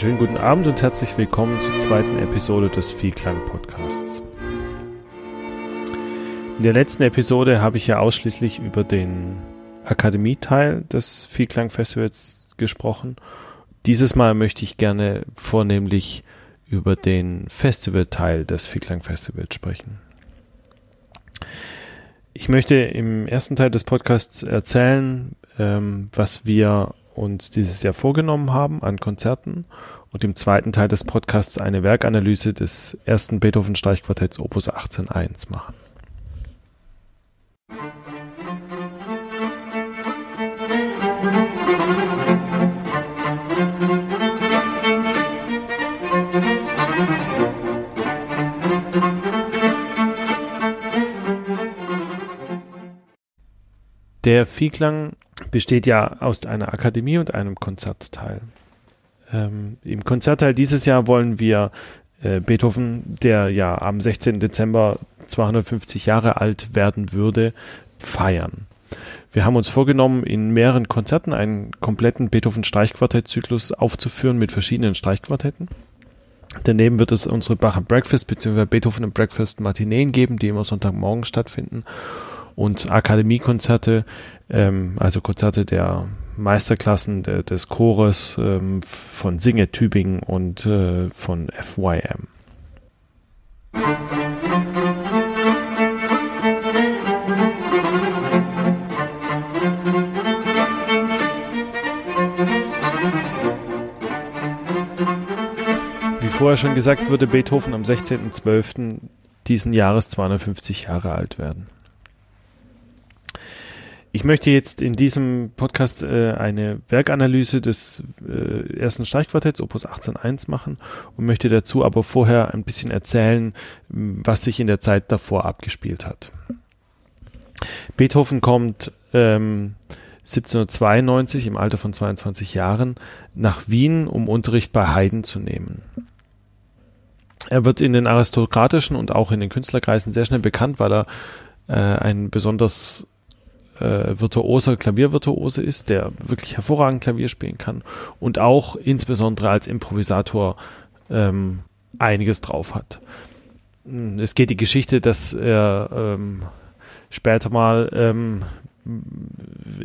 schönen guten Abend und herzlich willkommen zur zweiten Episode des Vielklang Podcasts. In der letzten Episode habe ich ja ausschließlich über den Akademie-Teil des Vielklang Festivals gesprochen. Dieses Mal möchte ich gerne vornehmlich über den Festival-Teil des Vielklang Festivals sprechen. Ich möchte im ersten Teil des Podcasts erzählen, ähm, was wir uns dieses Jahr vorgenommen haben an Konzerten und im zweiten Teil des Podcasts eine Werkanalyse des ersten Beethoven Streichquartetts Opus 18.1 machen. Der Vielklang besteht ja aus einer Akademie und einem Konzertteil. Ähm, Im Konzertteil dieses Jahr wollen wir äh, Beethoven, der ja am 16. Dezember 250 Jahre alt werden würde, feiern. Wir haben uns vorgenommen, in mehreren Konzerten einen kompletten Beethoven-Streichquartett-Zyklus aufzuführen mit verschiedenen Streichquartetten. Daneben wird es unsere Bach Breakfast bzw. Beethoven Breakfast Matineen geben, die immer Sonntagmorgen stattfinden und Akademiekonzerte, ähm, also Konzerte der Meisterklassen de, des Chores ähm, von Singe Tübingen und äh, von FYM. Wie vorher schon gesagt, würde Beethoven am 16.12. diesen Jahres 250 Jahre alt werden. Ich möchte jetzt in diesem Podcast äh, eine Werkanalyse des äh, ersten Streichquartetts Opus 18.1 machen und möchte dazu aber vorher ein bisschen erzählen, was sich in der Zeit davor abgespielt hat. Beethoven kommt ähm, 1792 im Alter von 22 Jahren nach Wien, um Unterricht bei Haydn zu nehmen. Er wird in den aristokratischen und auch in den Künstlerkreisen sehr schnell bekannt, weil er äh, ein besonders äh, virtuoser Klaviervirtuose ist, der wirklich hervorragend Klavier spielen kann und auch insbesondere als Improvisator ähm, einiges drauf hat. Es geht die Geschichte, dass er ähm, später mal ähm,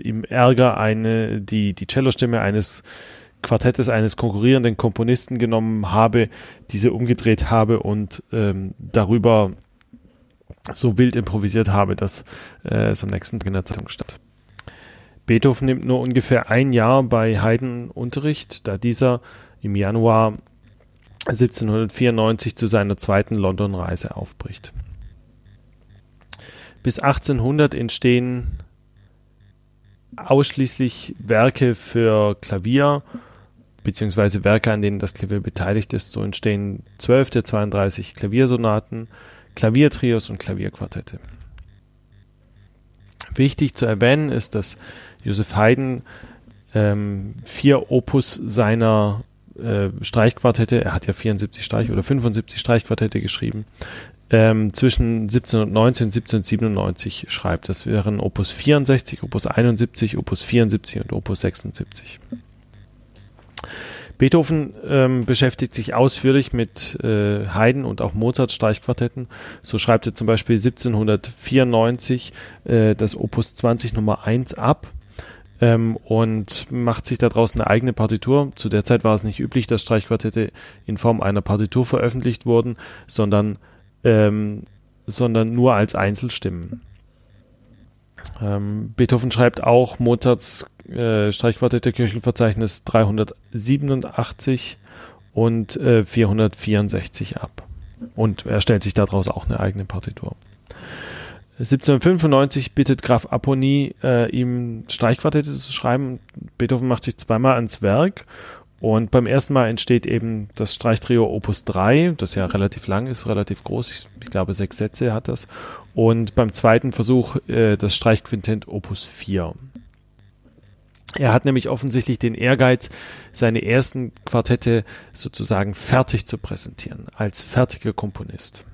im Ärger eine, die, die Cellostimme eines Quartettes eines konkurrierenden Komponisten genommen habe, diese umgedreht habe und ähm, darüber so wild improvisiert habe, dass äh, es am nächsten Tag in der Zeitung stand. Beethoven nimmt nur ungefähr ein Jahr bei Haydn Unterricht, da dieser im Januar 1794 zu seiner zweiten London-Reise aufbricht. Bis 1800 entstehen ausschließlich Werke für Klavier, beziehungsweise Werke, an denen das Klavier beteiligt ist. So entstehen 12 der 32 Klaviersonaten, Klaviertrios und Klavierquartette. Wichtig zu erwähnen ist, dass Joseph Haydn ähm, vier Opus seiner äh, Streichquartette, er hat ja 74 Streich- oder 75 Streichquartette geschrieben, ähm, zwischen 1719 und 1797 schreibt. Das wären Opus 64, Opus 71, Opus 74 und Opus 76. Beethoven ähm, beschäftigt sich ausführlich mit äh, Haydn und auch Mozart Streichquartetten. So schreibt er zum Beispiel 1794 äh, das Opus 20 Nummer 1 ab ähm, und macht sich daraus eine eigene Partitur. Zu der Zeit war es nicht üblich, dass Streichquartette in Form einer Partitur veröffentlicht wurden, sondern, ähm, sondern nur als Einzelstimmen. Ähm, Beethoven schreibt auch Mozarts äh, Streichquartette Kirchenverzeichnis 387 und äh, 464 ab. Und er stellt sich daraus auch eine eigene Partitur. 1795 bittet Graf Apony, äh, ihm Streichquartette zu schreiben. Beethoven macht sich zweimal ans Werk und beim ersten Mal entsteht eben das Streichtrio Opus 3, das ja relativ lang ist, relativ groß. Ich, ich glaube, sechs Sätze hat das. Und beim zweiten Versuch äh, das Streichquintett Opus 4. Er hat nämlich offensichtlich den Ehrgeiz, seine ersten Quartette sozusagen fertig zu präsentieren, als fertiger Komponist.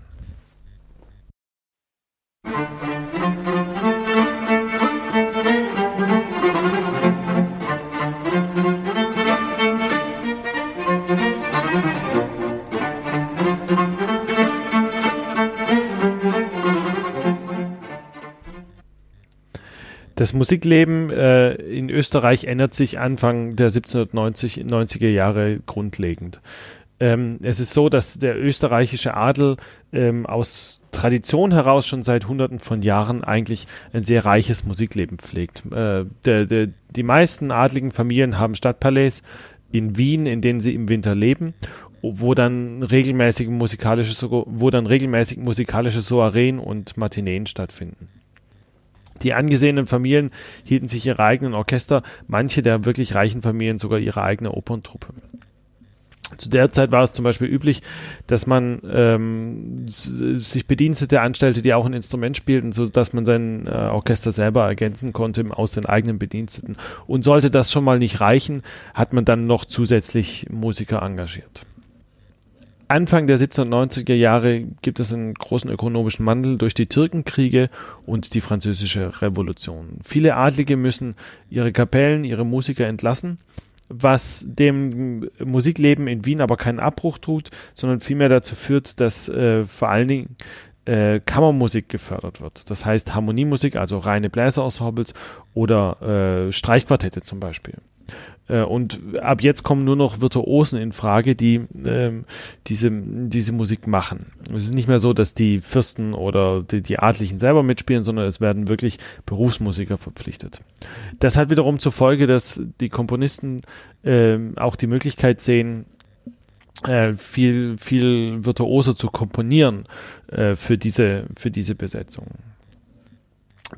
Das Musikleben äh, in Österreich ändert sich Anfang der 1790 90er Jahre grundlegend. Ähm, es ist so, dass der österreichische Adel ähm, aus Tradition heraus schon seit Hunderten von Jahren eigentlich ein sehr reiches Musikleben pflegt. Äh, der, der, die meisten adligen Familien haben Stadtpalais in Wien, in denen sie im Winter leben wo dann regelmäßig musikalische, wo dann regelmäßig musikalische Soireen und Matineen stattfinden. Die angesehenen Familien hielten sich ihre eigenen Orchester, manche der wirklich reichen Familien sogar ihre eigene Operntruppe. Zu der Zeit war es zum Beispiel üblich, dass man ähm, sich Bedienstete anstellte, die auch ein Instrument spielten, so dass man sein äh, Orchester selber ergänzen konnte aus den eigenen Bediensteten. Und sollte das schon mal nicht reichen, hat man dann noch zusätzlich Musiker engagiert. Anfang der 1790er Jahre gibt es einen großen ökonomischen Wandel durch die Türkenkriege und die französische Revolution. Viele Adlige müssen ihre Kapellen, ihre Musiker entlassen, was dem Musikleben in Wien aber keinen Abbruch tut, sondern vielmehr dazu führt, dass äh, vor allen Dingen äh, Kammermusik gefördert wird. Das heißt Harmoniemusik, also reine Bläserensembles oder äh, Streichquartette zum Beispiel. Äh, und ab jetzt kommen nur noch Virtuosen in Frage, die ähm, diese, diese Musik machen. Es ist nicht mehr so, dass die Fürsten oder die, die Adlichen selber mitspielen, sondern es werden wirklich Berufsmusiker verpflichtet. Das hat wiederum zur Folge, dass die Komponisten äh, auch die Möglichkeit sehen, äh, viel, viel virtuoser zu komponieren äh, für, diese, für diese Besetzung.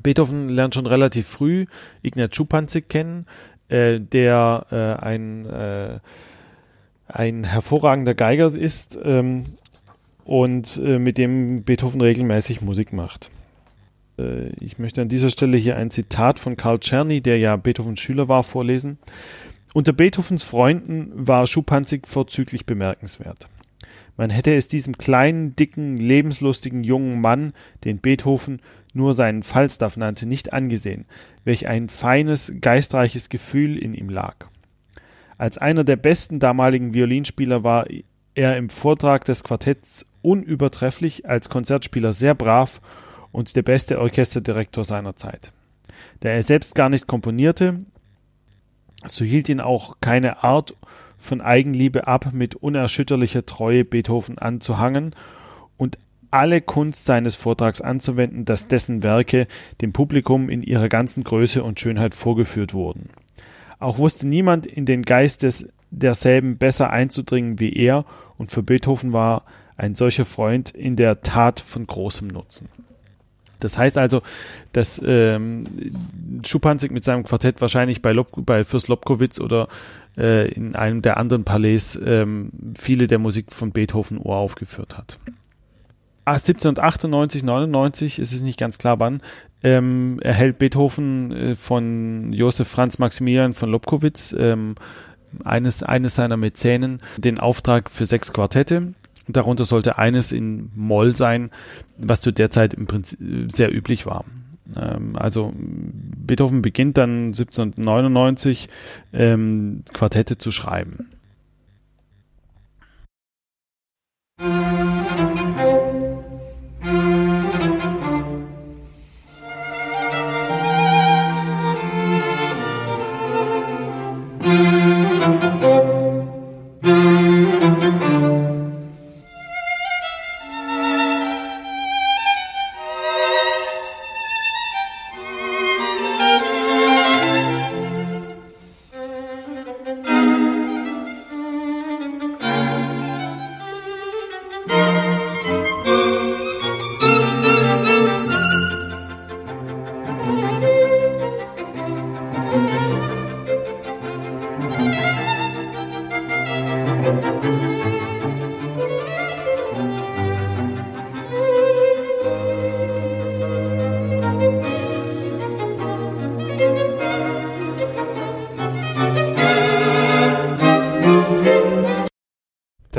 Beethoven lernt schon relativ früh Ignaz Schuppanzig kennen, äh, der äh, ein, äh, ein hervorragender Geiger ist ähm, und äh, mit dem Beethoven regelmäßig Musik macht. Äh, ich möchte an dieser Stelle hier ein Zitat von Karl Czerny, der ja Beethovens Schüler war, vorlesen. Unter Beethovens Freunden war Schuppanzig vorzüglich bemerkenswert. Man hätte es diesem kleinen, dicken, lebenslustigen jungen Mann, den Beethoven nur seinen Falstaff nannte, nicht angesehen, welch ein feines, geistreiches Gefühl in ihm lag. Als einer der besten damaligen Violinspieler war er im Vortrag des Quartetts unübertrefflich, als Konzertspieler sehr brav und der beste Orchesterdirektor seiner Zeit. Da er selbst gar nicht komponierte, so hielt ihn auch keine Art von Eigenliebe ab, mit unerschütterlicher Treue Beethoven anzuhangen alle Kunst seines Vortrags anzuwenden, dass dessen Werke dem Publikum in ihrer ganzen Größe und Schönheit vorgeführt wurden. Auch wusste niemand in den Geist des, derselben besser einzudringen wie er, und für Beethoven war ein solcher Freund in der Tat von großem Nutzen. Das heißt also, dass ähm, Schupanzig mit seinem Quartett wahrscheinlich bei, Lob, bei Fürst Lobkowitz oder äh, in einem der anderen Palais ähm, viele der Musik von Beethoven uraufgeführt hat. 1798, 99, ist es nicht ganz klar wann, ähm, erhält Beethoven äh, von Josef Franz Maximilian von Lobkowitz, ähm, eines, eines seiner Mäzenen, den Auftrag für sechs Quartette. Darunter sollte eines in Moll sein, was zu der Zeit im Prinzip sehr üblich war. Ähm, also Beethoven beginnt dann 1799 ähm, Quartette zu schreiben.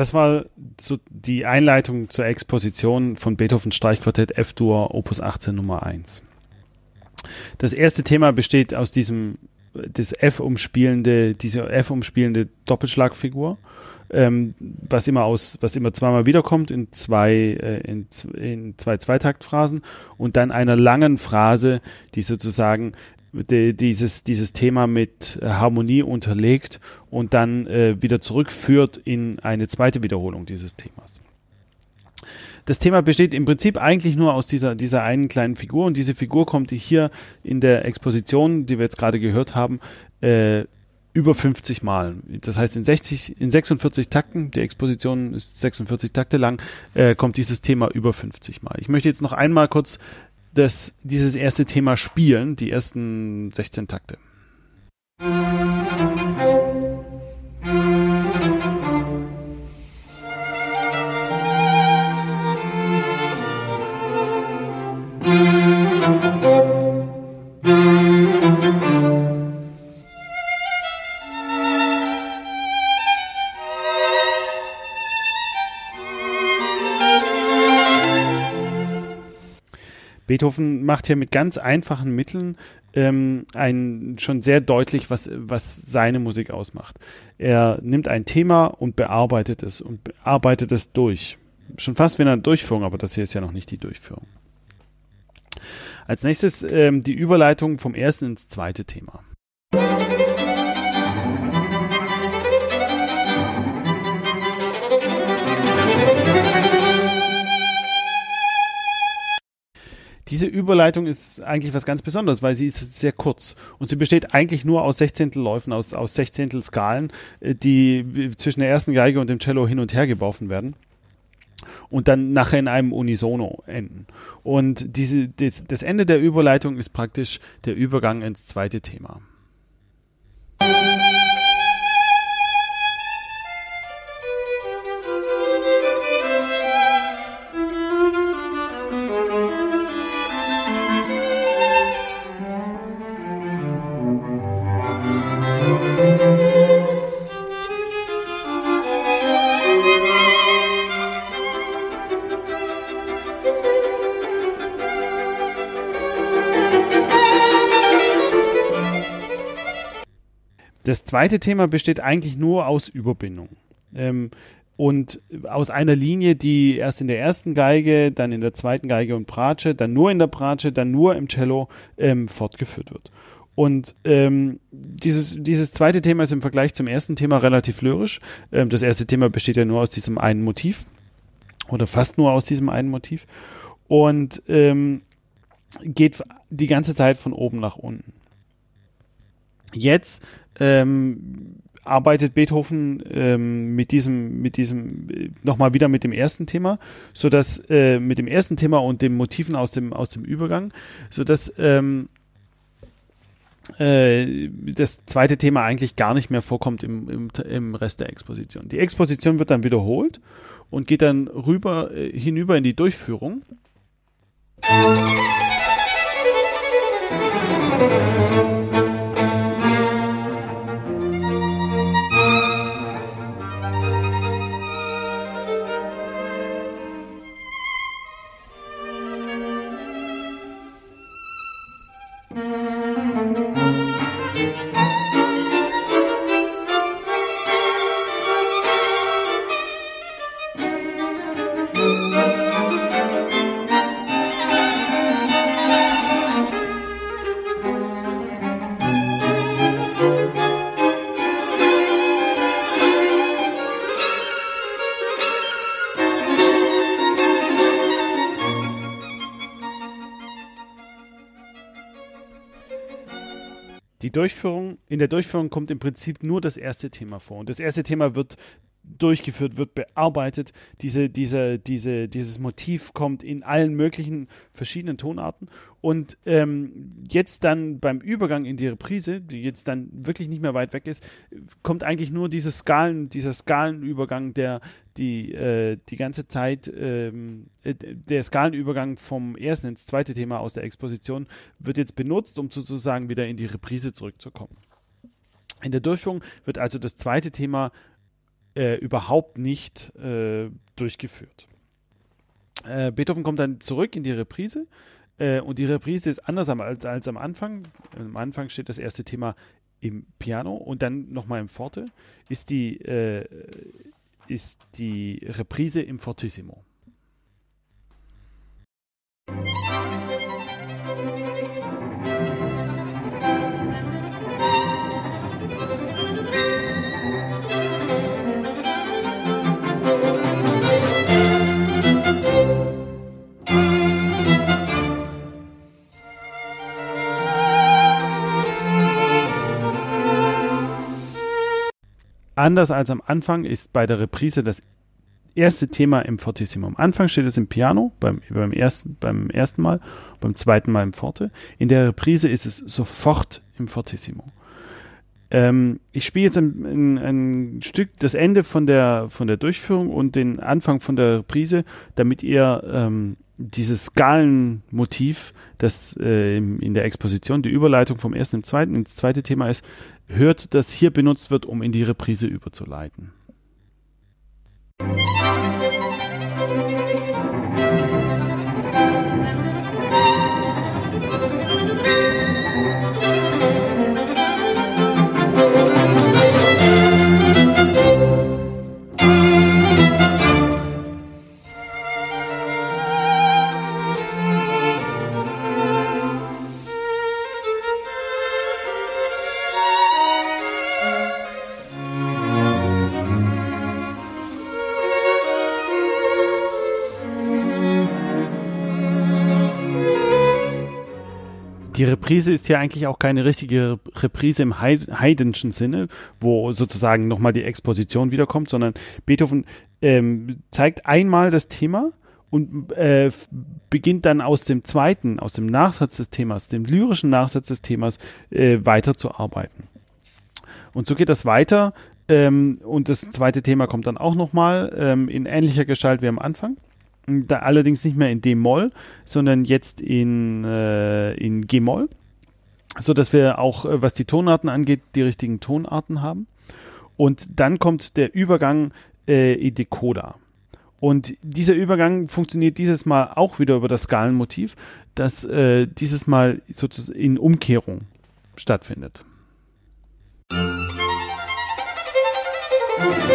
Das war so die Einleitung zur Exposition von Beethovens Streichquartett F-Dur Opus 18 Nummer 1. Das erste Thema besteht aus diesem das F umspielende, diese F umspielende Doppelschlagfigur, ähm, was immer aus, was immer zweimal wiederkommt in zwei, äh, in, in zwei Zweitaktphrasen und dann einer langen Phrase, die sozusagen die, dieses, dieses Thema mit Harmonie unterlegt und dann äh, wieder zurückführt in eine zweite Wiederholung dieses Themas. Das Thema besteht im Prinzip eigentlich nur aus dieser, dieser einen kleinen Figur und diese Figur kommt hier in der Exposition, die wir jetzt gerade gehört haben, äh, über 50 Mal. Das heißt, in 60, in 46 Takten, die Exposition ist 46 Takte lang, äh, kommt dieses Thema über 50 Mal. Ich möchte jetzt noch einmal kurz das, dieses erste Thema spielen, die ersten 16 Takte. Beethoven macht hier mit ganz einfachen Mitteln ähm, ein, schon sehr deutlich, was, was seine Musik ausmacht. Er nimmt ein Thema und bearbeitet es und bearbeitet es durch. Schon fast wie eine Durchführung, aber das hier ist ja noch nicht die Durchführung. Als nächstes ähm, die Überleitung vom ersten ins zweite Thema. Diese Überleitung ist eigentlich was ganz Besonderes, weil sie ist sehr kurz und sie besteht eigentlich nur aus Sechzehntelläufen, aus, aus Sechzehntelskalen, äh, die zwischen der ersten Geige und dem Cello hin und her geworfen werden und dann nachher in einem Unisono enden. Und diese, das, das Ende der Überleitung ist praktisch der Übergang ins zweite Thema. Das zweite Thema besteht eigentlich nur aus Überbindung. Ähm, und aus einer Linie, die erst in der ersten Geige, dann in der zweiten Geige und Bratsche, dann nur in der Bratsche, dann nur im Cello ähm, fortgeführt wird. Und ähm, dieses, dieses zweite Thema ist im Vergleich zum ersten Thema relativ lyrisch. Ähm, das erste Thema besteht ja nur aus diesem einen Motiv oder fast nur aus diesem einen Motiv und ähm, geht die ganze Zeit von oben nach unten. Jetzt ähm, arbeitet Beethoven ähm, mit diesem, mit diesem, äh, nochmal wieder mit dem ersten Thema, so äh, mit dem ersten Thema und den Motiven aus dem, aus dem Übergang, so dass ähm, äh, das zweite Thema eigentlich gar nicht mehr vorkommt im, im, im Rest der Exposition. Die Exposition wird dann wiederholt und geht dann rüber, äh, hinüber in die Durchführung. Musik Durchführung, in der Durchführung kommt im Prinzip nur das erste Thema vor. Und das erste Thema wird durchgeführt, wird bearbeitet. Diese, diese, diese, dieses Motiv kommt in allen möglichen verschiedenen Tonarten. Und ähm, jetzt dann beim Übergang in die Reprise, die jetzt dann wirklich nicht mehr weit weg ist, kommt eigentlich nur dieses Skalen, dieser Skalenübergang, der die, äh, die ganze Zeit, ähm, äh, der Skalenübergang vom ersten ins zweite Thema aus der Exposition wird jetzt benutzt, um sozusagen wieder in die Reprise zurückzukommen. In der Durchführung wird also das zweite Thema äh, überhaupt nicht äh, durchgeführt. Äh, Beethoven kommt dann zurück in die Reprise äh, und die Reprise ist anders als, als am Anfang. Am Anfang steht das erste Thema im Piano und dann nochmal im Forte ist die, äh, ist die Reprise im Fortissimo. Musik anders als am Anfang ist bei der Reprise das erste Thema im Fortissimo. Am Anfang steht es im Piano, beim, beim, ersten, beim ersten Mal, beim zweiten Mal im Forte. In der Reprise ist es sofort im Fortissimo. Ähm, ich spiele jetzt ein, ein, ein, Stück, das Ende von der, von der Durchführung und den Anfang von der Reprise, damit ihr ähm, dieses Skalenmotiv, das äh, in der Exposition die Überleitung vom ersten ins zweiten ins zweite Thema ist, hört, das hier benutzt wird, um in die Reprise überzuleiten. Die Reprise ist ja eigentlich auch keine richtige Reprise im Haydnschen Sinne, wo sozusagen nochmal die Exposition wiederkommt, sondern Beethoven ähm, zeigt einmal das Thema und äh, beginnt dann aus dem zweiten, aus dem Nachsatz des Themas, dem lyrischen Nachsatz des Themas, äh, weiterzuarbeiten. Und so geht das weiter. Ähm, und das zweite Thema kommt dann auch nochmal ähm, in ähnlicher Gestalt wie am Anfang. Da allerdings nicht mehr in D-Moll, sondern jetzt in, äh, in G-Moll, so dass wir auch, äh, was die Tonarten angeht, die richtigen Tonarten haben. Und dann kommt der Übergang äh, in Decoder. Und dieser Übergang funktioniert dieses Mal auch wieder über das Skalenmotiv, das äh, dieses Mal sozusagen in Umkehrung stattfindet. Musik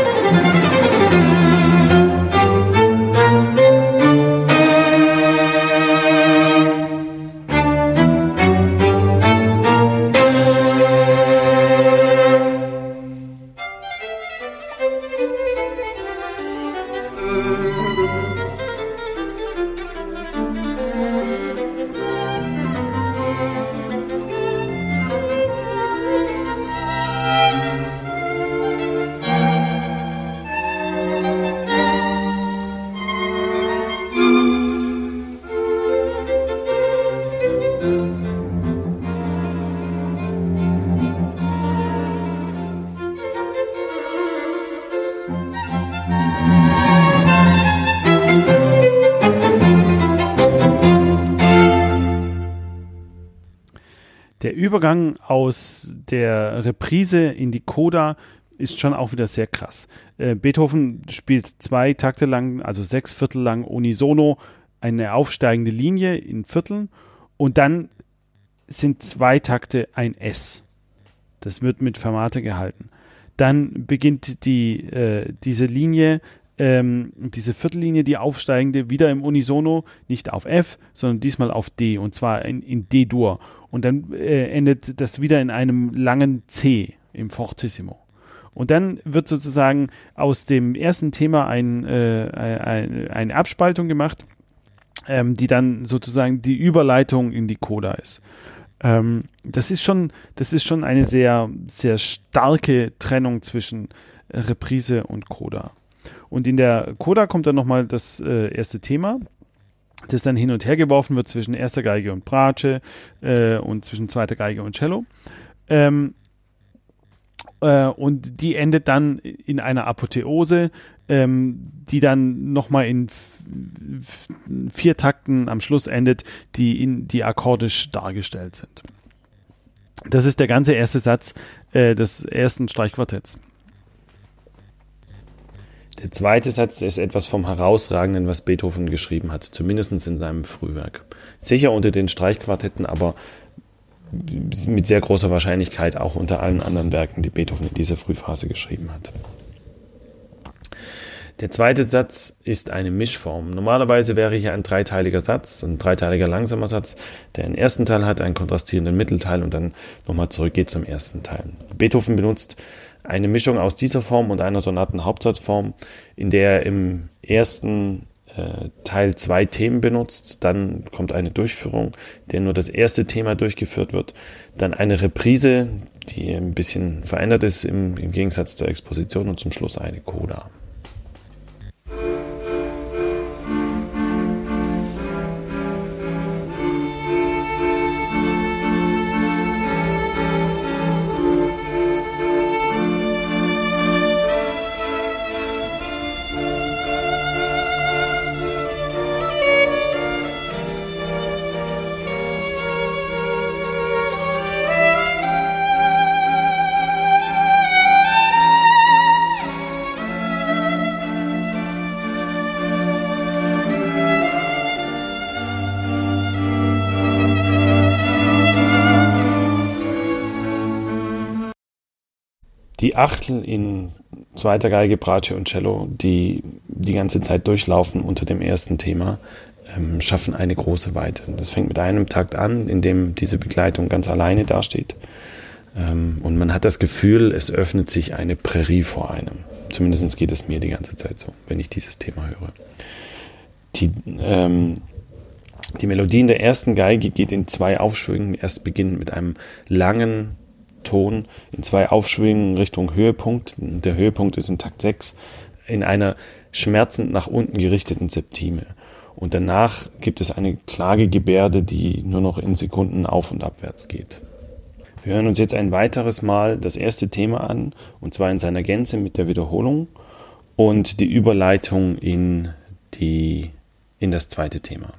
Reprise in die Coda ist schon auch wieder sehr krass. Äh, Beethoven spielt zwei Takte lang, also sechs Viertel lang unisono eine aufsteigende Linie in Vierteln und dann sind zwei Takte ein S. Das wird mit Fermate gehalten. Dann beginnt die, äh, diese Linie, ähm, diese Viertellinie, die aufsteigende, wieder im Unisono, nicht auf F, sondern diesmal auf D und zwar in, in D-Dur und dann äh, endet das wieder in einem langen C im Fortissimo. Und dann wird sozusagen aus dem ersten Thema ein, äh, ein, eine Abspaltung gemacht, ähm, die dann sozusagen die Überleitung in die Coda ist. Ähm, das ist schon, das ist schon eine sehr, sehr starke Trennung zwischen Reprise und Coda. Und in der Coda kommt dann nochmal das äh, erste Thema das dann hin und her geworfen wird zwischen erster Geige und Bratsche äh, und zwischen zweiter Geige und Cello. Ähm, äh, und die endet dann in einer Apotheose, ähm, die dann nochmal in vier Takten am Schluss endet, die, in, die akkordisch dargestellt sind. Das ist der ganze erste Satz äh, des ersten Streichquartetts. Der zweite Satz ist etwas vom Herausragenden, was Beethoven geschrieben hat, zumindest in seinem Frühwerk. Sicher unter den Streichquartetten, aber mit sehr großer Wahrscheinlichkeit auch unter allen anderen Werken, die Beethoven in dieser Frühphase geschrieben hat. Der zweite Satz ist eine Mischform. Normalerweise wäre hier ein dreiteiliger Satz, ein dreiteiliger langsamer Satz, der einen ersten Teil hat, einen kontrastierenden Mittelteil und dann nochmal zurückgeht zum ersten Teil. Beethoven benutzt eine Mischung aus dieser Form und einer Sonatenhauptsatzform, in der er im ersten äh, Teil zwei Themen benutzt, dann kommt eine Durchführung, der nur das erste Thema durchgeführt wird, dann eine Reprise, die ein bisschen verändert ist im, im Gegensatz zur Exposition und zum Schluss eine Coda. Achtel in zweiter Geige, Bratsche und Cello, die die ganze Zeit durchlaufen unter dem ersten Thema, ähm, schaffen eine große Weite. Das fängt mit einem Takt an, in dem diese Begleitung ganz alleine dasteht. Ähm, und man hat das Gefühl, es öffnet sich eine Prärie vor einem. Zumindest geht es mir die ganze Zeit so, wenn ich dieses Thema höre. Die, ähm, die Melodie in der ersten Geige geht in zwei Aufschwüngen. Erst beginnt mit einem langen Ton in zwei Aufschwingen Richtung Höhepunkt. Der Höhepunkt ist in Takt 6 in einer schmerzend nach unten gerichteten Septime. Und danach gibt es eine Klagegebärde, die nur noch in Sekunden auf und abwärts geht. Wir hören uns jetzt ein weiteres Mal das erste Thema an, und zwar in seiner Gänze mit der Wiederholung und die Überleitung in, die, in das zweite Thema.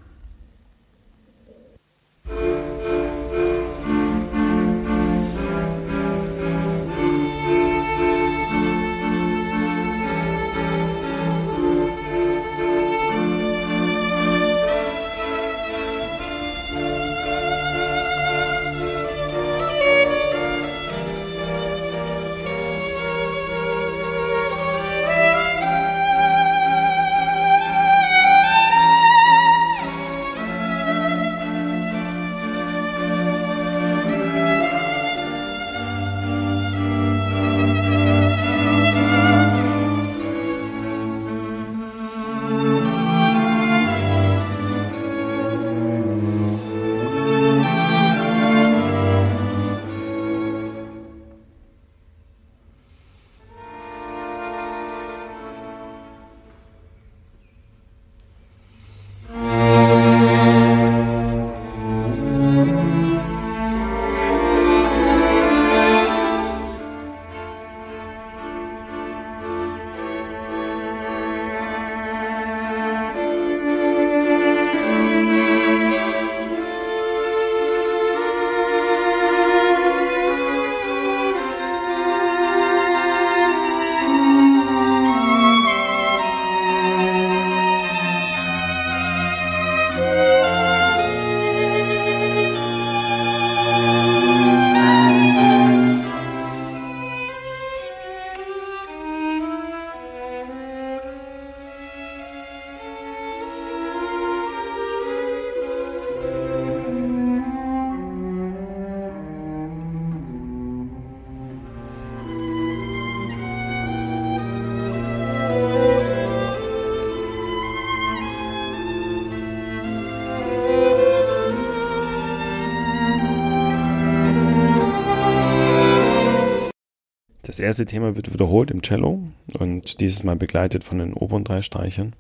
Erste Thema wird wiederholt im Cello und dieses Mal begleitet von den oberen drei Streichern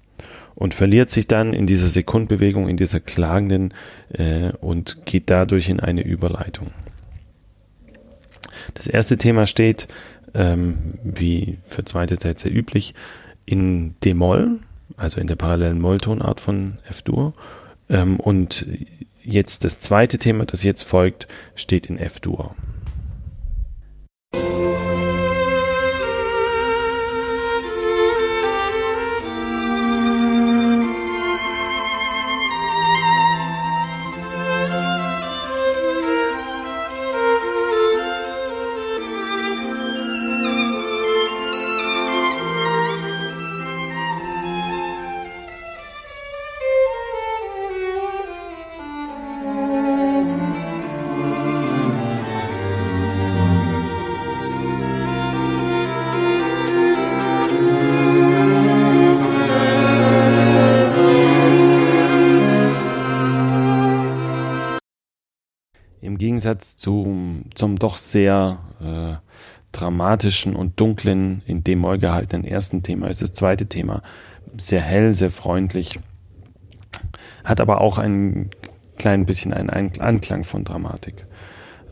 und verliert sich dann in dieser Sekundbewegung, in dieser klagenden äh, und geht dadurch in eine Überleitung. Das erste Thema steht, ähm, wie für zweite Sätze üblich, in D-Moll, also in der parallelen Molltonart von F-Dur. Ähm, und jetzt das zweite Thema, das jetzt folgt, steht in F-Dur. Gegensatz zum, zum doch sehr äh, dramatischen und dunklen, in D-Moll gehaltenen ersten Thema ist das zweite Thema. Sehr hell, sehr freundlich, hat aber auch ein klein bisschen einen Anklang von Dramatik.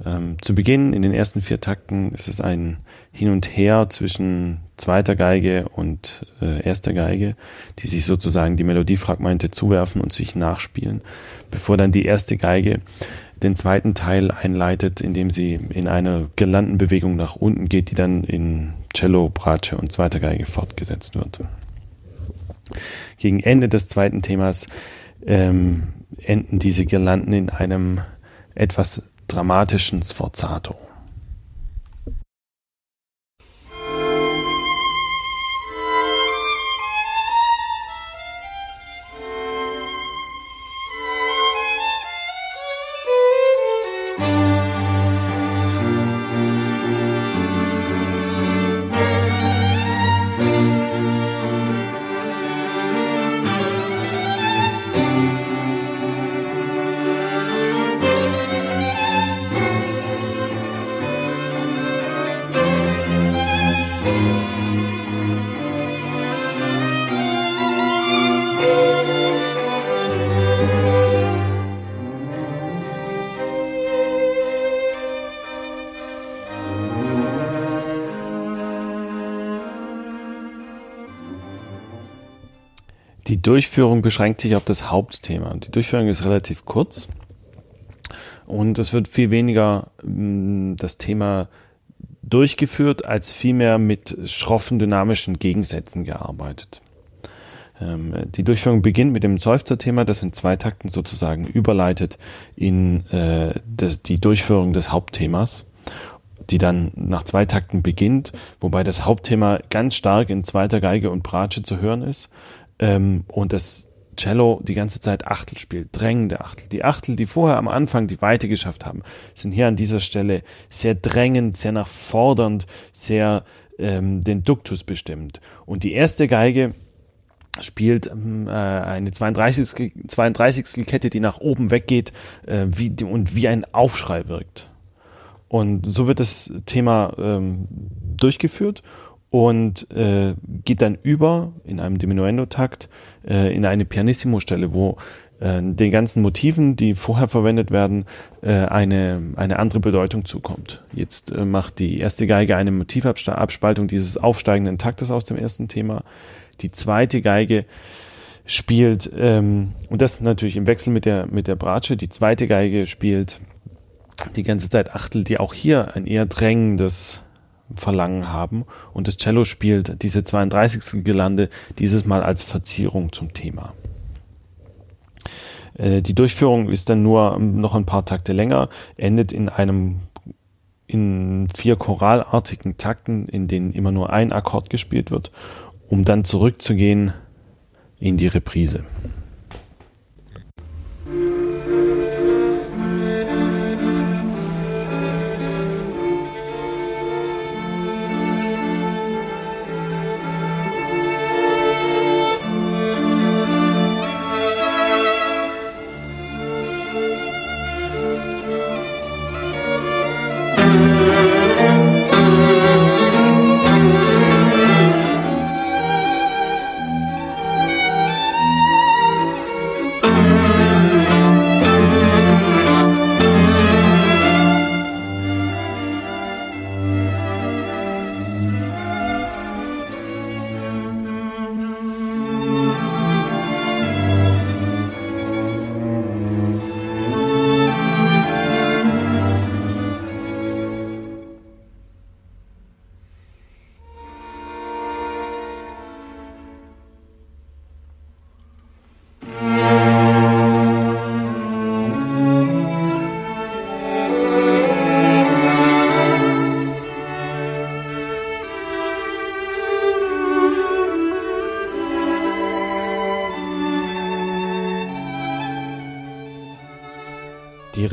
Ähm, zu Beginn in den ersten vier Takten ist es ein Hin und Her zwischen zweiter Geige und äh, erster Geige, die sich sozusagen die Melodiefragmente zuwerfen und sich nachspielen, bevor dann die erste Geige den zweiten Teil einleitet, indem sie in eine Girlandenbewegung nach unten geht, die dann in Cello, Bratsche und zweiter Geige fortgesetzt wird. Gegen Ende des zweiten Themas ähm, enden diese Girlanden in einem etwas dramatischen Sforzato. Die Durchführung beschränkt sich auf das Hauptthema. Die Durchführung ist relativ kurz und es wird viel weniger mm, das Thema durchgeführt, als vielmehr mit schroffen dynamischen Gegensätzen gearbeitet. Ähm, die Durchführung beginnt mit dem Seufzer-Thema, das in zwei Takten sozusagen überleitet in äh, die Durchführung des Hauptthemas die dann nach zwei Takten beginnt, wobei das Hauptthema ganz stark in zweiter Geige und Bratsche zu hören ist ähm, und das Cello die ganze Zeit Achtel spielt, drängende Achtel. Die Achtel, die vorher am Anfang die Weite geschafft haben, sind hier an dieser Stelle sehr drängend, sehr nachfordernd, sehr ähm, den Duktus bestimmt. Und die erste Geige spielt ähm, äh, eine 32. 32. Kette, die nach oben weggeht äh, wie, und wie ein Aufschrei wirkt. Und so wird das Thema ähm, durchgeführt und äh, geht dann über in einem Diminuendo-Takt äh, in eine Pianissimo-Stelle, wo äh, den ganzen Motiven, die vorher verwendet werden, äh, eine, eine andere Bedeutung zukommt. Jetzt äh, macht die erste Geige eine Motivabspaltung dieses aufsteigenden Taktes aus dem ersten Thema. Die zweite Geige spielt, ähm, und das natürlich im Wechsel mit der, mit der Bratsche, die zweite Geige spielt die ganze Zeit Achtel, die auch hier ein eher drängendes Verlangen haben. Und das Cello spielt diese 32. Gelande dieses Mal als Verzierung zum Thema. Äh, die Durchführung ist dann nur noch ein paar Takte länger, endet in einem in vier choralartigen Takten, in denen immer nur ein Akkord gespielt wird, um dann zurückzugehen in die Reprise.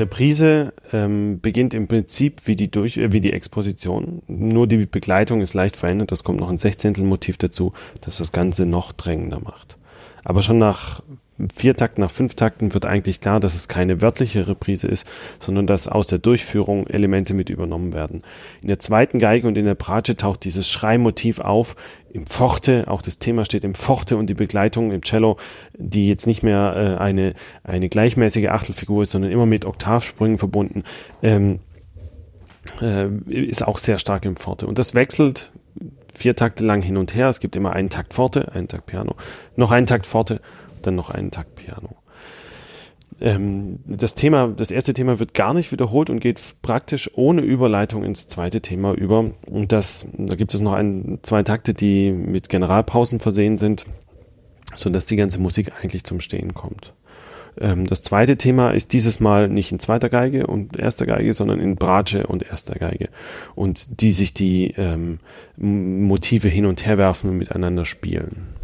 Reprise ähm, beginnt im Prinzip wie die, Durch äh, wie die Exposition, nur die Begleitung ist leicht verändert. Das kommt noch ein Sechzehntelmotiv dazu, das das Ganze noch drängender macht. Aber schon nach vier Takten nach fünf Takten wird eigentlich klar, dass es keine wörtliche Reprise ist, sondern dass aus der Durchführung Elemente mit übernommen werden. In der zweiten Geige und in der Bratsche taucht dieses Schreimotiv auf, im Forte, auch das Thema steht im Forte und die Begleitung im Cello, die jetzt nicht mehr äh, eine, eine gleichmäßige Achtelfigur ist, sondern immer mit Oktavsprüngen verbunden, ähm, äh, ist auch sehr stark im Forte. Und das wechselt vier Takte lang hin und her. Es gibt immer einen Takt Forte, einen Takt Piano, noch einen Takt Forte, dann noch einen Takt Piano. Ähm, das Thema, das erste Thema wird gar nicht wiederholt und geht praktisch ohne Überleitung ins zweite Thema über. Und das, da gibt es noch ein, zwei Takte, die mit Generalpausen versehen sind, so dass die ganze Musik eigentlich zum Stehen kommt. Ähm, das zweite Thema ist dieses Mal nicht in zweiter Geige und erster Geige, sondern in Bratsche und erster Geige. Und die sich die ähm, Motive hin und her werfen und miteinander spielen.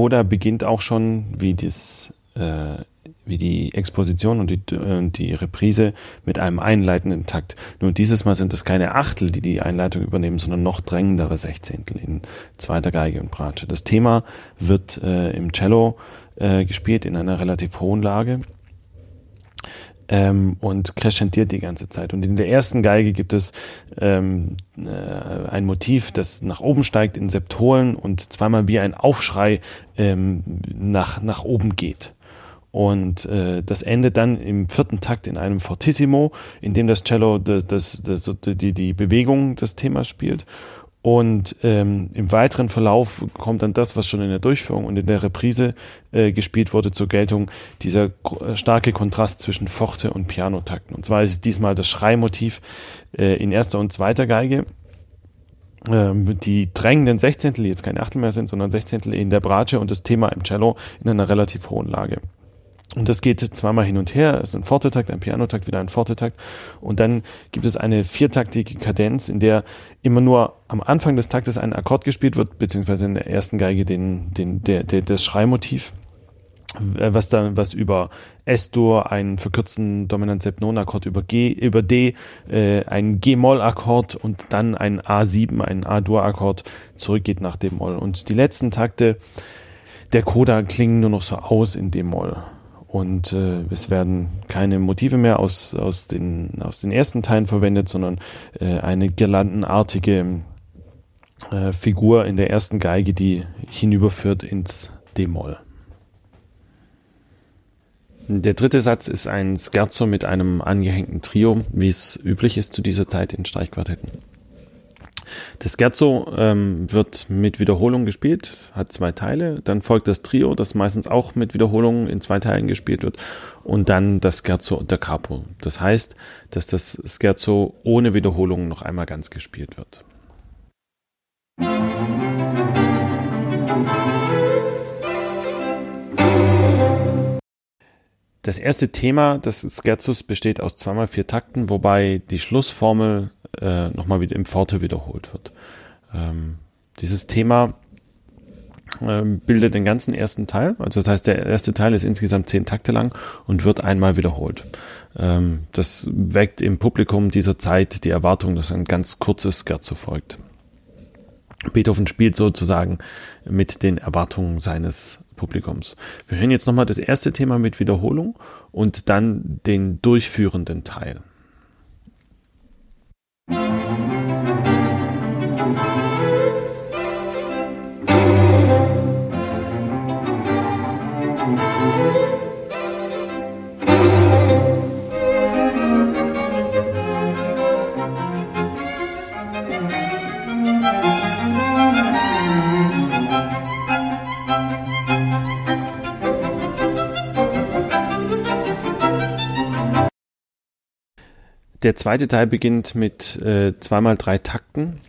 Coda beginnt auch schon wie das äh, wie die Exposition und die, äh, die Reprise mit einem einleitenden Takt. Nur dieses Mal sind es keine Achtel, die die Einleitung übernehmen, sondern noch drängendere Sechzehntel in zweiter Geige und Bratsche. Das Thema wird äh, im Cello äh, gespielt in einer relativ hohen Lage ähm, und crescendiert die ganze Zeit. Und in der ersten Geige gibt es ähm, äh, ein Motiv, das nach oben steigt in Septolen und zweimal wie ein Aufschrei ähm, nach, nach oben geht. Und äh, das endet dann im vierten Takt in einem Fortissimo, in dem das Cello das, das, das, die, die Bewegung des Themas spielt. Und ähm, im weiteren Verlauf kommt dann das, was schon in der Durchführung und in der Reprise äh, gespielt wurde, zur Geltung, dieser äh, starke Kontrast zwischen Forte und Pianotakten. Und zwar ist es diesmal das Schreimotiv äh, in erster und zweiter Geige. Ähm, die drängenden Sechzehntel, die jetzt keine Achtel mehr sind, sondern Sechzehntel in der Bratsche und das Thema im Cello in einer relativ hohen Lage. Und das geht zweimal hin und her. Es ist ein Fortetakt, ein Pianotakt, wieder ein Fortetakt. Und dann gibt es eine viertaktige Kadenz, in der immer nur am Anfang des Taktes ein Akkord gespielt wird, beziehungsweise in der ersten Geige den, den, der, der, das Schreimotiv, äh, was dann, was über S-Dur, einen verkürzten Dominant-Sepnon-Akkord über G, über D, äh, ein G-Moll-Akkord und dann ein A7, ein A-Dur-Akkord zurückgeht nach D-Moll. Und die letzten Takte der Coda klingen nur noch so aus in D-Moll und äh, es werden keine Motive mehr aus, aus, den, aus den ersten Teilen verwendet, sondern äh, eine girlandenartige äh, Figur in der ersten Geige, die hinüberführt ins D-Moll. Der dritte Satz ist ein Scherzo mit einem angehängten Trio, wie es üblich ist zu dieser Zeit in Streichquartetten. Das Scherzo ähm, wird mit Wiederholung gespielt, hat zwei Teile. Dann folgt das Trio, das meistens auch mit Wiederholungen in zwei Teilen gespielt wird. Und dann das Scherzo da Capo. Das heißt, dass das Scherzo ohne Wiederholungen noch einmal ganz gespielt wird. Das erste Thema des Scherzos besteht aus zweimal vier Takten, wobei die Schlussformel äh, nochmal wieder im Forte wiederholt wird. Ähm, dieses Thema ähm, bildet den ganzen ersten Teil. Also das heißt, der erste Teil ist insgesamt zehn Takte lang und wird einmal wiederholt. Ähm, das weckt im Publikum dieser Zeit die Erwartung, dass ein ganz kurzes Scherzo folgt. Beethoven spielt sozusagen mit den Erwartungen seines Publikums. Wir hören jetzt nochmal das erste Thema mit Wiederholung und dann den durchführenden Teil. Der zweite Teil beginnt mit äh, zweimal drei Takten,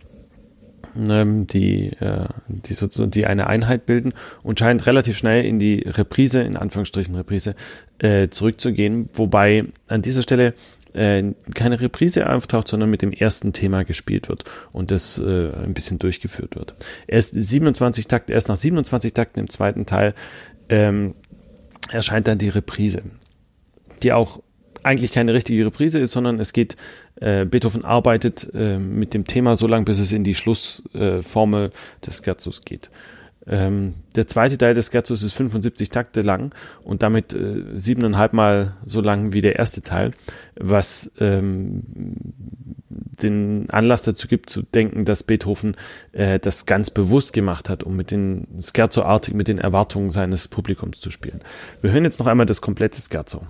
ähm, die, äh, die sozusagen die eine Einheit bilden und scheint relativ schnell in die Reprise, in Anführungsstrichen Reprise, äh, zurückzugehen, wobei an dieser Stelle äh, keine Reprise auftaucht, sondern mit dem ersten Thema gespielt wird und das äh, ein bisschen durchgeführt wird. Erst 27 Takte, erst nach 27 Takten im zweiten Teil ähm, erscheint dann die Reprise, die auch eigentlich keine richtige Reprise ist, sondern es geht, äh, Beethoven arbeitet äh, mit dem Thema so lange, bis es in die Schlussformel äh, des Scherzos geht. Ähm, der zweite Teil des Scherzos ist 75 Takte lang und damit äh, siebeneinhalb Mal so lang wie der erste Teil, was ähm, den Anlass dazu gibt zu denken, dass Beethoven äh, das ganz bewusst gemacht hat, um mit den Scherzo-artig mit den Erwartungen seines Publikums zu spielen. Wir hören jetzt noch einmal das komplette Scherzo.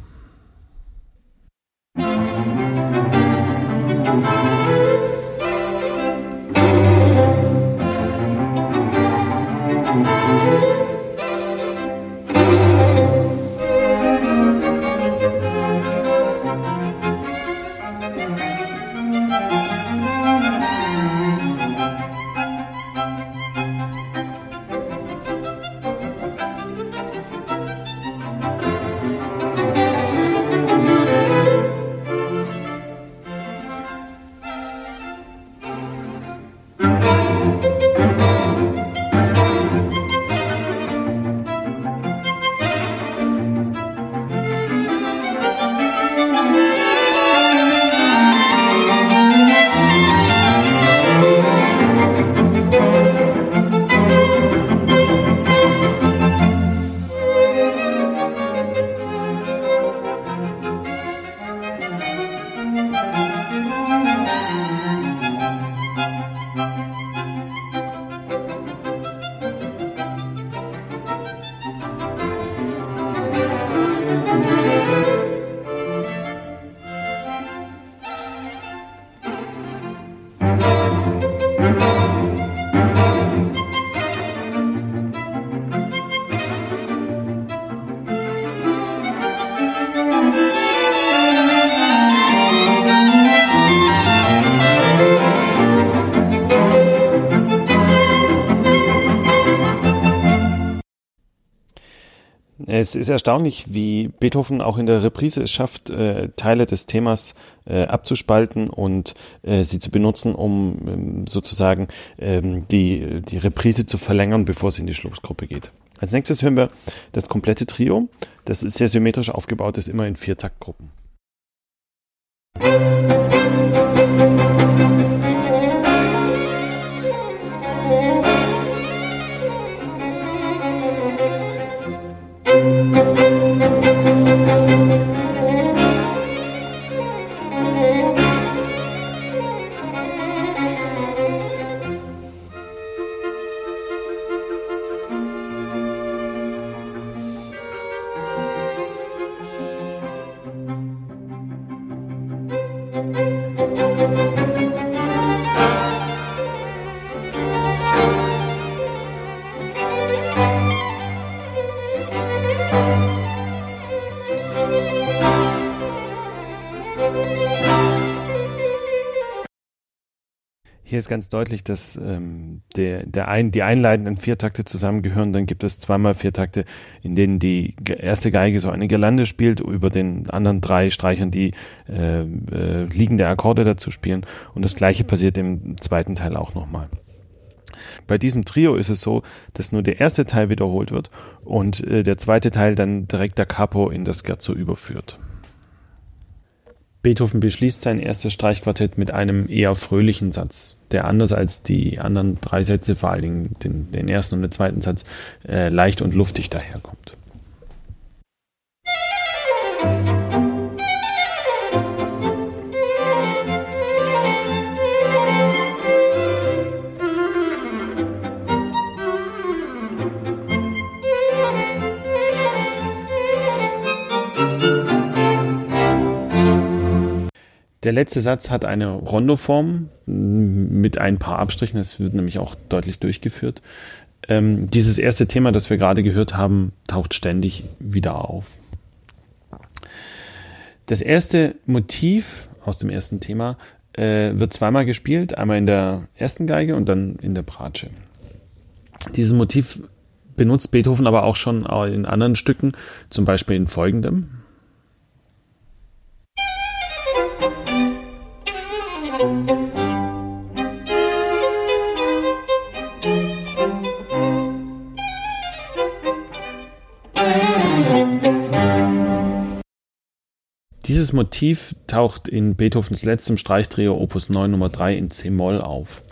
Es ist erstaunlich, wie Beethoven auch in der Reprise es schafft, äh, Teile des Themas äh, abzuspalten und äh, sie zu benutzen, um ähm, sozusagen ähm, die, die Reprise zu verlängern, bevor es in die Schlussgruppe geht. Als nächstes hören wir das komplette Trio. Das ist sehr symmetrisch aufgebaut, ist immer in vier Taktgruppen. Hier ist ganz deutlich, dass ähm, der, der ein, die einleitenden Viertakte zusammengehören. Dann gibt es zweimal Viertakte, in denen die erste Geige so eine Gelande spielt, über den anderen drei Streichern, die äh, äh, liegende Akkorde dazu spielen. Und das gleiche passiert im zweiten Teil auch nochmal. Bei diesem Trio ist es so, dass nur der erste Teil wiederholt wird und äh, der zweite Teil dann direkt der Capo in das Scherzo überführt. Beethoven beschließt sein erstes Streichquartett mit einem eher fröhlichen Satz, der anders als die anderen drei Sätze, vor allen Dingen den, den ersten und den zweiten Satz, äh, leicht und luftig daherkommt. Der letzte Satz hat eine Rondoform mit ein paar Abstrichen. Es wird nämlich auch deutlich durchgeführt. Ähm, dieses erste Thema, das wir gerade gehört haben, taucht ständig wieder auf. Das erste Motiv aus dem ersten Thema äh, wird zweimal gespielt, einmal in der ersten Geige und dann in der Bratsche. Dieses Motiv benutzt Beethoven aber auch schon in anderen Stücken, zum Beispiel in folgendem. Dieses Motiv taucht in Beethovens letztem Streichtrio Opus 9 Nummer 3 in C-Moll auf.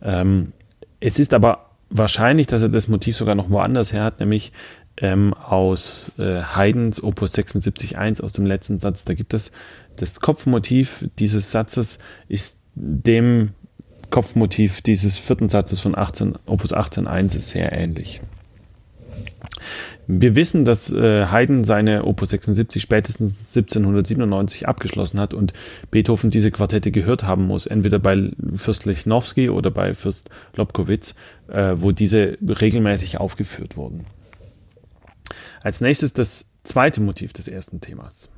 Ähm, es ist aber wahrscheinlich, dass er das Motiv sogar noch woanders her hat, nämlich ähm, aus äh, Haydns Opus 76.1 aus dem letzten Satz. Da gibt es das Kopfmotiv dieses Satzes ist dem Kopfmotiv dieses vierten Satzes von 18, Opus 18.1 sehr ähnlich. Wir wissen, dass äh, Haydn seine Opus 76 spätestens 1797 abgeschlossen hat und Beethoven diese Quartette gehört haben muss, entweder bei Fürst Lichnowsky oder bei Fürst Lobkowitz, äh, wo diese regelmäßig aufgeführt wurden. Als nächstes das zweite Motiv des ersten Themas.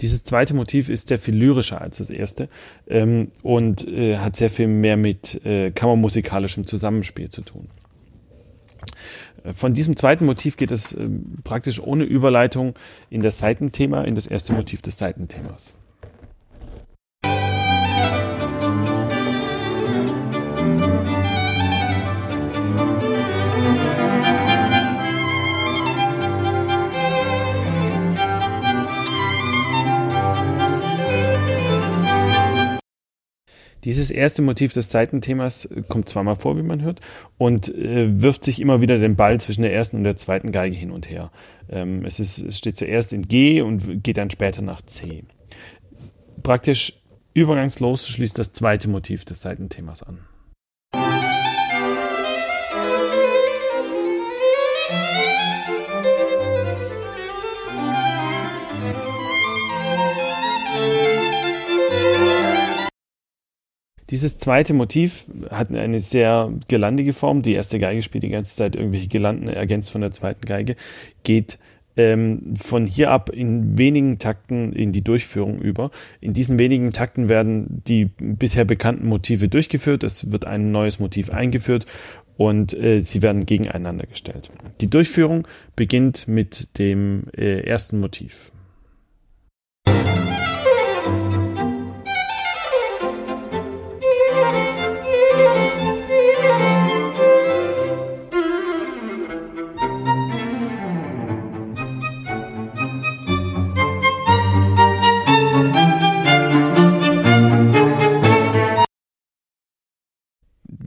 Dieses zweite Motiv ist sehr viel lyrischer als das erste ähm, und äh, hat sehr viel mehr mit äh, kammermusikalischem Zusammenspiel zu tun. Äh, von diesem zweiten Motiv geht es äh, praktisch ohne Überleitung in das Seitenthema, in das erste Motiv des Seitenthemas. Dieses erste Motiv des Seitenthemas kommt zweimal vor, wie man hört, und äh, wirft sich immer wieder den Ball zwischen der ersten und der zweiten Geige hin und her. Ähm, es, ist, es steht zuerst in G und geht dann später nach C. Praktisch übergangslos schließt das zweite Motiv des Seitenthemas an. Dieses zweite Motiv hat eine sehr gelandige Form. Die erste Geige spielt die ganze Zeit irgendwelche Gelanden, ergänzt von der zweiten Geige, geht ähm, von hier ab in wenigen Takten in die Durchführung über. In diesen wenigen Takten werden die bisher bekannten Motive durchgeführt. Es wird ein neues Motiv eingeführt und äh, sie werden gegeneinander gestellt. Die Durchführung beginnt mit dem äh, ersten Motiv.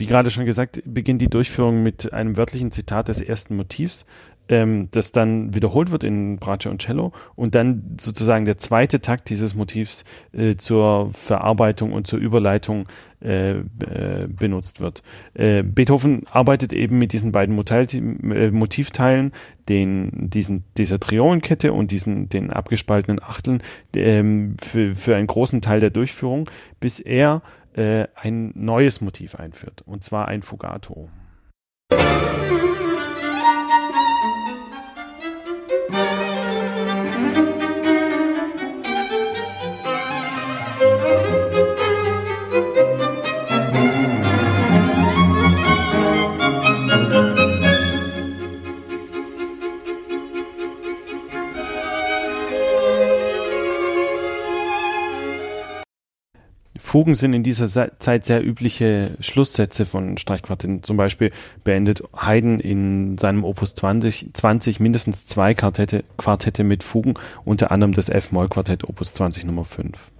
Gerade schon gesagt, beginnt die Durchführung mit einem wörtlichen Zitat des ersten Motivs, ähm, das dann wiederholt wird in Brace und Cello und dann sozusagen der zweite Takt dieses Motivs äh, zur Verarbeitung und zur Überleitung äh, äh, benutzt wird. Äh, Beethoven arbeitet eben mit diesen beiden äh, Motivteilen, den, diesen, dieser Triolenkette und diesen, den abgespaltenen Achteln ähm, für, für einen großen Teil der Durchführung, bis er äh, ein neues Motiv einführt, und zwar ein Fugato. Fugen sind in dieser Zeit sehr übliche Schlusssätze von Streichquartetten. Zum Beispiel beendet Haydn in seinem Opus 20, 20 mindestens zwei Quartette, Quartette mit Fugen, unter anderem das F-Moll-Quartett Opus 20 Nummer 5.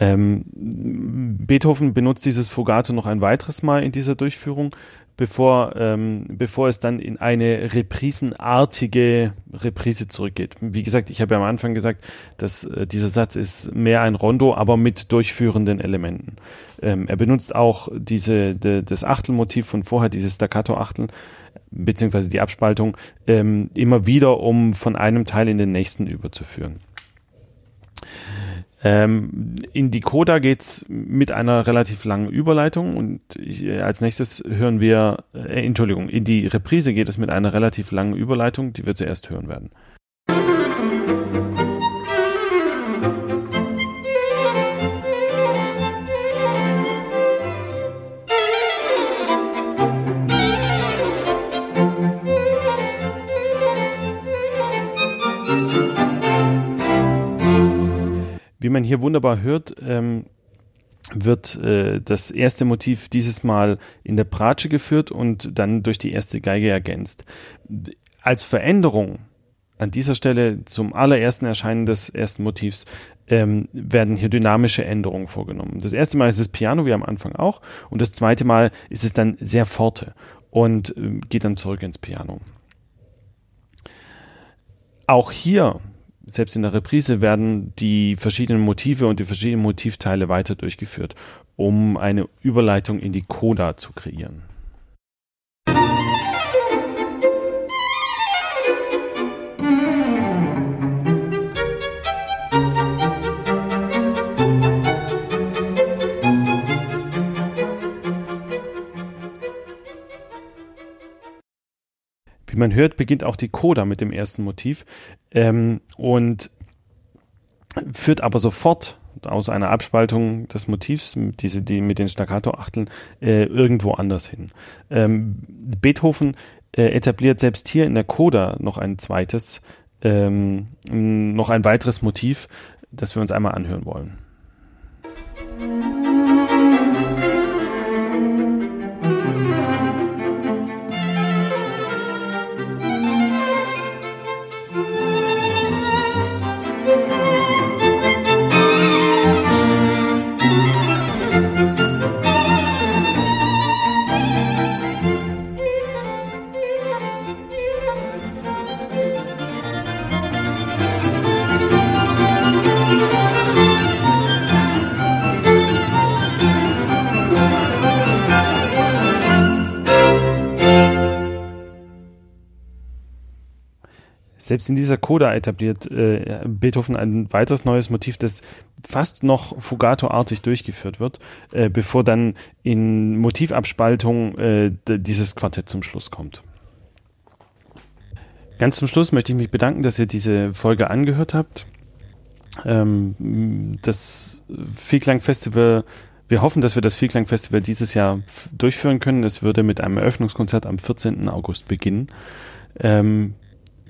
Ähm, Beethoven benutzt dieses Fugato noch ein weiteres Mal in dieser Durchführung, bevor, ähm, bevor es dann in eine reprisenartige Reprise zurückgeht. Wie gesagt, ich habe ja am Anfang gesagt, dass äh, dieser Satz ist mehr ein Rondo, aber mit durchführenden Elementen. Ähm, er benutzt auch diese, de, das Achtelmotiv von vorher, dieses Staccato-Achtel, beziehungsweise die Abspaltung, ähm, immer wieder, um von einem Teil in den nächsten überzuführen. Ähm, in die Coda geht's mit einer relativ langen Überleitung und ich, äh, als nächstes hören wir, äh, Entschuldigung, in die Reprise geht es mit einer relativ langen Überleitung, die wir zuerst hören werden. Wie man hier wunderbar hört, ähm, wird äh, das erste Motiv dieses Mal in der Pratsche geführt und dann durch die erste Geige ergänzt. Als Veränderung an dieser Stelle zum allerersten Erscheinen des ersten Motivs ähm, werden hier dynamische Änderungen vorgenommen. Das erste Mal ist es Piano, wie am Anfang auch, und das zweite Mal ist es dann sehr forte und äh, geht dann zurück ins Piano. Auch hier selbst in der Reprise werden die verschiedenen Motive und die verschiedenen Motivteile weiter durchgeführt, um eine Überleitung in die Coda zu kreieren. Wie man hört, beginnt auch die Coda mit dem ersten Motiv ähm, und führt aber sofort aus einer Abspaltung des Motivs, diese, die mit den Staccato-Achteln, äh, irgendwo anders hin. Ähm, Beethoven äh, etabliert selbst hier in der Coda noch ein zweites, ähm, noch ein weiteres Motiv, das wir uns einmal anhören wollen. Selbst in dieser Coda etabliert äh, Beethoven ein weiteres neues Motiv, das fast noch Fugato-artig durchgeführt wird, äh, bevor dann in Motivabspaltung äh, dieses Quartett zum Schluss kommt. Ganz zum Schluss möchte ich mich bedanken, dass ihr diese Folge angehört habt. Ähm, das Vielklang-Festival wir hoffen, dass wir das Vielklang-Festival dieses Jahr durchführen können. Es würde mit einem Eröffnungskonzert am 14. August beginnen. Ähm,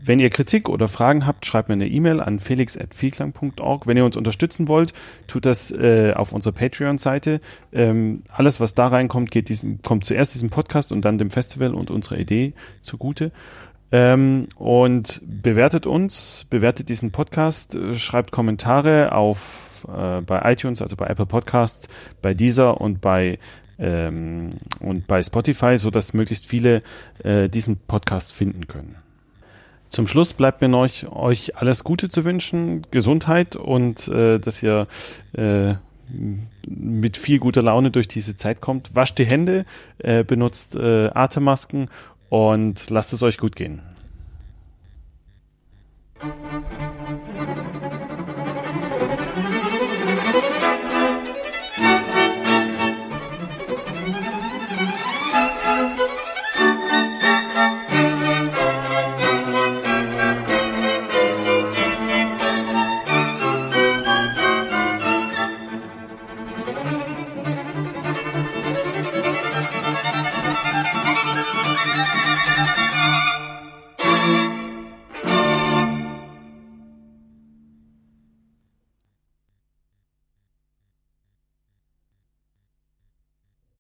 wenn ihr Kritik oder Fragen habt, schreibt mir eine E-Mail an felix.vielklang.org. Wenn ihr uns unterstützen wollt, tut das äh, auf unserer Patreon-Seite. Ähm, alles, was da reinkommt, geht diesem, kommt zuerst diesem Podcast und dann dem Festival und unserer Idee zugute. Ähm, und bewertet uns, bewertet diesen Podcast, äh, schreibt Kommentare auf äh, bei iTunes, also bei Apple Podcasts, bei Deezer und bei ähm, und bei Spotify, so dass möglichst viele äh, diesen Podcast finden können. Zum Schluss bleibt mir noch euch alles Gute zu wünschen, Gesundheit und äh, dass ihr äh, mit viel guter Laune durch diese Zeit kommt. Wascht die Hände, äh, benutzt äh, Atemmasken und lasst es euch gut gehen.